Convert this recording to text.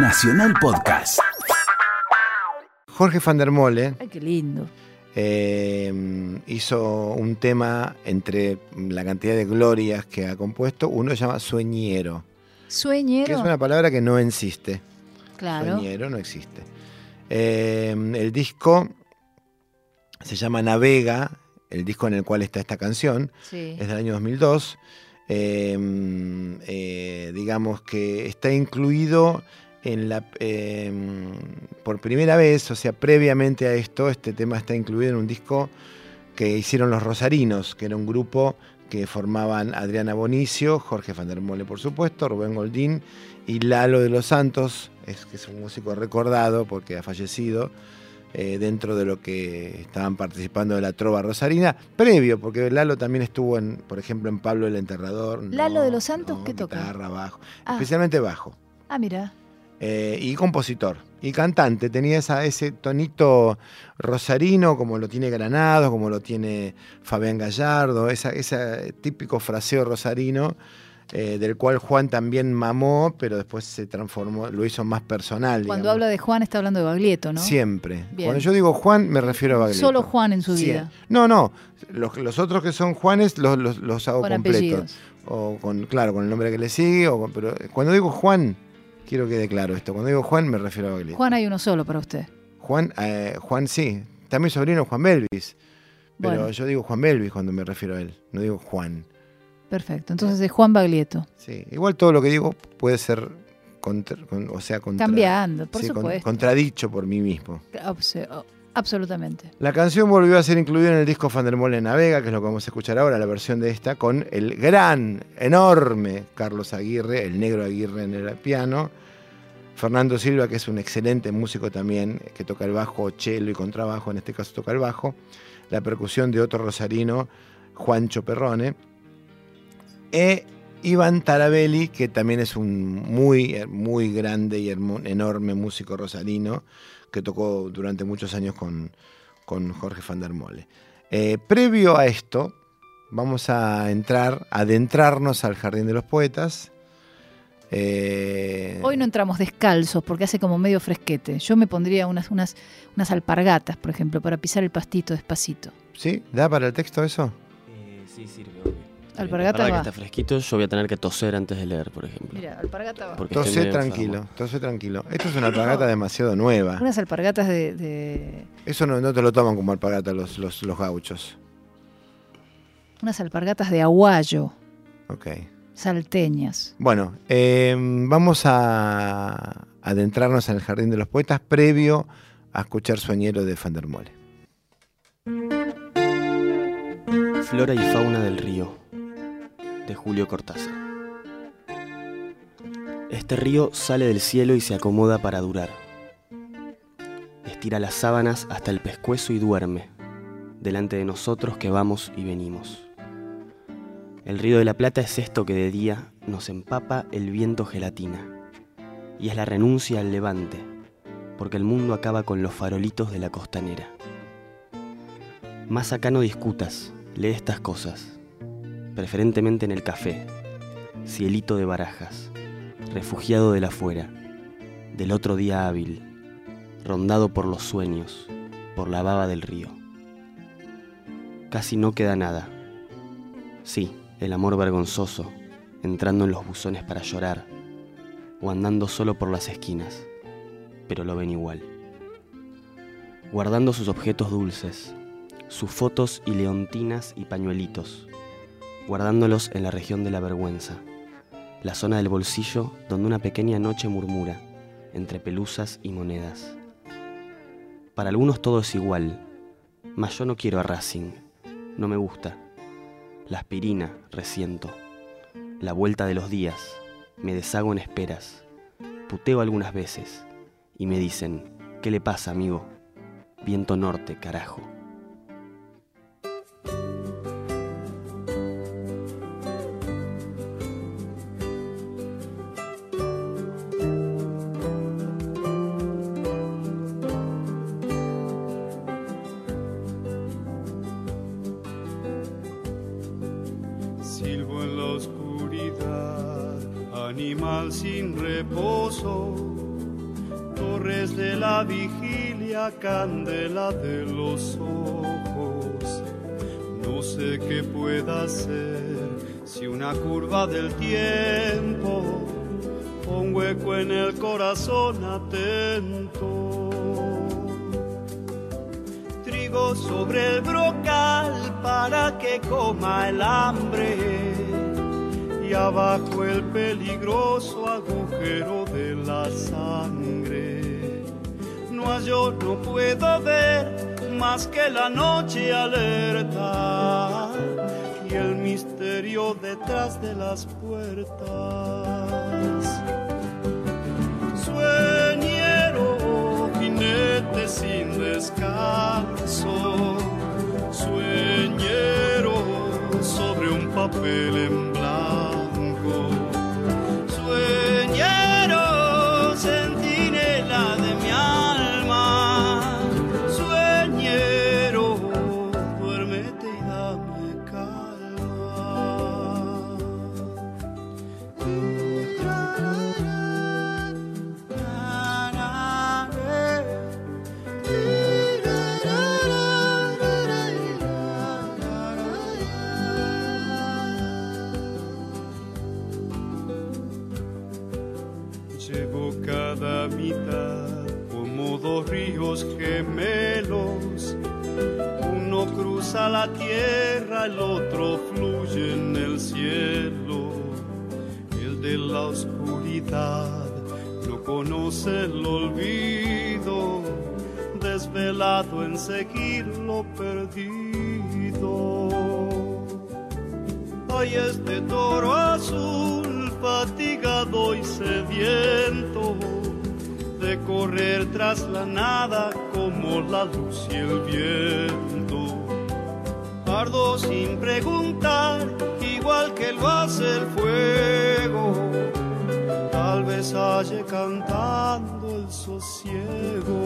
Nacional Podcast. Jorge van der Mole Ay, qué lindo. eh, hizo un tema entre la cantidad de glorias que ha compuesto, uno se llama Sueñero, que Sueñero. es una palabra que no existe. Claro. Sueñero no existe. Eh, el disco se llama Navega, el disco en el cual está esta canción, Sí. es del año 2002. Eh, eh, digamos que está incluido en la eh, por primera vez, o sea, previamente a esto, este tema está incluido en un disco que hicieron los Rosarinos, que era un grupo que formaban Adriana Bonicio, Jorge van der Mole, por supuesto, Rubén Goldín y Lalo de los Santos, es, que es un músico recordado porque ha fallecido eh, dentro de lo que estaban participando de la trova rosarina, previo, porque Lalo también estuvo, en, por ejemplo, en Pablo el Enterrador. ¿Lalo de los Santos qué toca? Guitarra, bajo, Ah. especialmente bajo. Ah, mira. Eh, y compositor y cantante. Tenía esa, ese tonito rosarino, como lo tiene Granado, como lo tiene Fabián Gallardo, esa, ese típico fraseo rosarino, eh, del cual Juan también mamó, pero después se transformó, lo hizo más personal. Cuando digamos. habla de Juan está hablando de Baglietto, ¿no? Siempre. Bien. Cuando yo digo Juan, me refiero a Baglietto. Solo Juan en su Sí. vida. No, no. Los, los otros que son Juanes los, los, los hago Con completos. apellidos. O con, claro, con el nombre que le sigue. O con- pero cuando digo Juan, quiero que quede claro esto. Cuando digo Juan, me refiero a Baglietto. Juan hay uno solo para usted. Juan, eh, Juan sí. También sobrino Juan Belvis. Pero Bueno. yo digo Juan Belvis cuando me refiero a él. No digo Juan. Perfecto. Entonces es Juan Baglietto. Sí. Igual todo lo que digo puede ser. contra- con- o sea, contra- Cambiando, por sí, con- supuesto. contradicho por mí mismo. Oh, absolutamente. La canción volvió a ser incluida en el disco Van der Mole Navega, que es lo que vamos a escuchar ahora, la versión de esta, con el gran, enorme Carlos Aguirre, el negro Aguirre en el piano. Fernando Silva, que es un excelente músico también, que toca el bajo, cello y contrabajo, en este caso toca el bajo. La percusión de otro rosarino, Juancho Perrone. E Iván Tarabelli, que también es un muy, muy grande y enorme músico rosarino, que tocó durante muchos años con, con Jorge van der Mole. Eh, previo a esto, vamos a entrar, a adentrarnos al Jardín de los Poetas. Eh, Hoy no entramos descalzos porque hace como medio fresquete. Yo me pondría unas, unas, unas alpargatas, por ejemplo, para pisar el pastito despacito. ¿Sí? ¿Da para el texto eso? Eh, sí, sirve. Alpargata para va. que está fresquito, yo voy a tener que toser antes de leer, por ejemplo. Mira, alpargata va. Porque medio tranquilo, tose tranquilo. Esto es una alpargata demasiado nueva. Unas alpargatas de, de- Eso no, no te lo toman como alpargata los, los, los gauchos. unas alpargatas de aguayo, Ok. salteñas. Bueno, eh, vamos a adentrarnos en el Jardín de los Poetas previo a escuchar Sueñero de Van der Mole. Flora y fauna del río, de Julio Cortázar. Este río sale del cielo y se acomoda para durar. Estira las sábanas hasta el pescuezo y duerme, delante de nosotros que vamos y venimos. El río de la Plata es esto que de día nos empapa el viento gelatina, y es la renuncia al levante, porque el mundo acaba con los farolitos de la costanera. Más acá no discutas, lee estas cosas, preferentemente en el café, cielito de barajas, refugiado del afuera, del otro día hábil, rondado por los sueños, por la baba del río. Casi no queda nada. Sí, el amor vergonzoso, entrando en los buzones para llorar, o andando solo por las esquinas, pero lo ven igual. Guardando sus objetos dulces, sus fotos y leontinas y pañuelitos, guardándolos en la región de la vergüenza, la zona del bolsillo donde una pequeña noche murmura, entre pelusas y monedas. Para algunos todo es igual, mas yo no quiero a Racing, no me gusta. La aspirina, resiento. La vuelta de los días, me deshago en esperas. Puteo algunas veces y me dicen, ¿qué le pasa, amigo? Viento norte, carajo. Sin reposo, torres de la vigilia, candela de los ojos. No sé qué pueda ser si una curva del tiempo un hueco en el corazón atento. Trigo sobre el brocal para que coma el hambre y abajo el peligroso agujero de la sangre. No yo no puedo ver más que la noche alerta y el misterio detrás de las puertas. Sueñero, jinete sin descanso, sueñero sobre un papel en Llevo cada mitad como dos ríos gemelos. Uno cruza la tierra, el otro fluye en el cielo. El de la oscuridad no conoce el olvido, desvelado en seguir lo perdido. Hay este toro azul, fatigado y sediento, de correr tras la nada como la luz y el viento. Ardo sin preguntar, igual que lo hace el fuego. Tal vez halle cantando el sosiego.